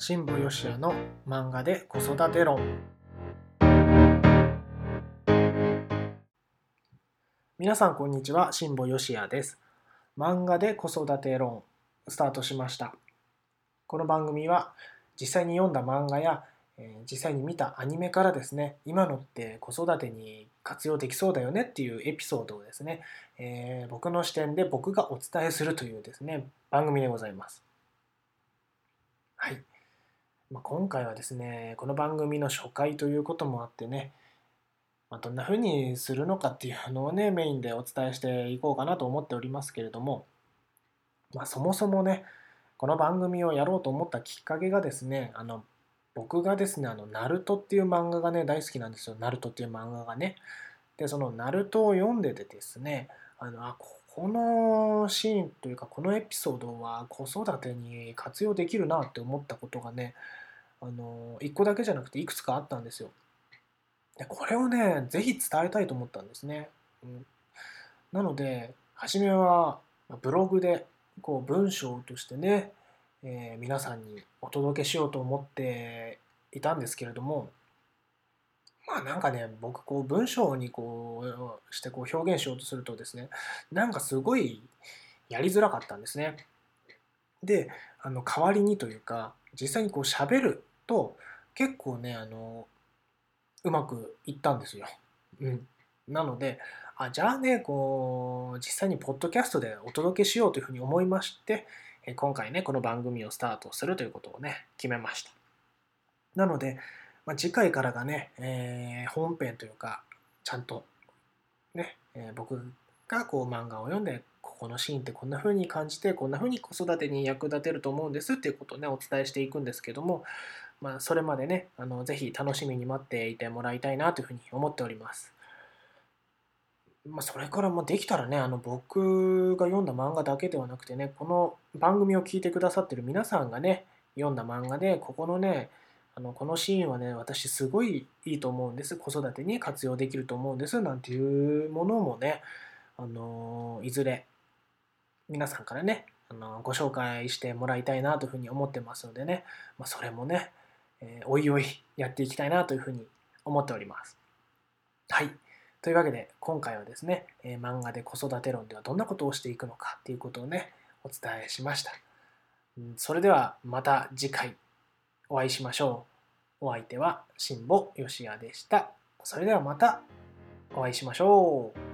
新保義也の漫画で子育て論。皆さんこんにちは新保義也です。漫画で子育て論スタートしました。この番組は実際に読んだ漫画やえ実際に見たアニメからですね今のって子育てに活用できそうだよねっていうエピソードをですね、えー、僕の視点で僕がお伝えするというですね番組でございます、まあ、今回はですねこの番組の初回ということもあってね、まあ、どんな風にするのかっていうのをねメインでお伝えしていこうかなと思っておりますけれども、まあ、そもそもねこの番組をやろうと思ったきっかけがですねあの僕がですね、あの、ナルトっていう漫画がね、大好きなんですよ。ナルトっていう漫画がね。で、そのナルトを読んでてですね、あの、あ、ここのシーンというか、このエピソードは子育てに活用できるなって思ったことがね、あの、一個だけじゃなくていくつかあったんですよ。で、これをね、ぜひ伝えたいと思ったんですね。うん、なので、初めはブログでこう文章としてね、えー、皆さんにお届けしようと思っていたんですけれどもまあなんかね僕こう文章にこうしてこう表現しようとするとですねなんかすごいやりづらかったんですね。であの代わりにというか実際にこう喋ると結構ねあのうまくいったんですよ。うん、なのであじゃあねこう実際にポッドキャストでお届けしようというふうに思いまして今回ね、この番組をスタートするということをね、決めました。なので、まあ、次回からがね、えー、本編というか、ちゃんとね、えー、僕がこう漫画を読んで、ここのシーンってこんな風に感じて、こんな風に子育てに役立てると思うんですっていうことをね、お伝えしていくんですけども、まあ、それまでね、あのぜひ楽しみに待っていてもらいたいなというふうに思っております。まあ、それからもできたらね、あの僕が読んだ漫画だけではなくてね、この番組を聞いてくださってる皆さんがね、読んだ漫画で、ここのね、あのこのシーンはね、私すごいいいと思うんです。子育てに活用できると思うんです。なんていうものもね、あのいずれ皆さんからね、あのご紹介してもらいたいなというふうに思ってますのでね、まあ、それもね、えー、おいおいやっていきたいなというふうに思っております。はい。というわけで今回はですね、えー、漫画で子育て論ではどんなことをしていくのかっていうことをねお伝えしました、それではまた次回お会いしましょう。お相手は辛坊よしやでした。それではまたお会いしましょう。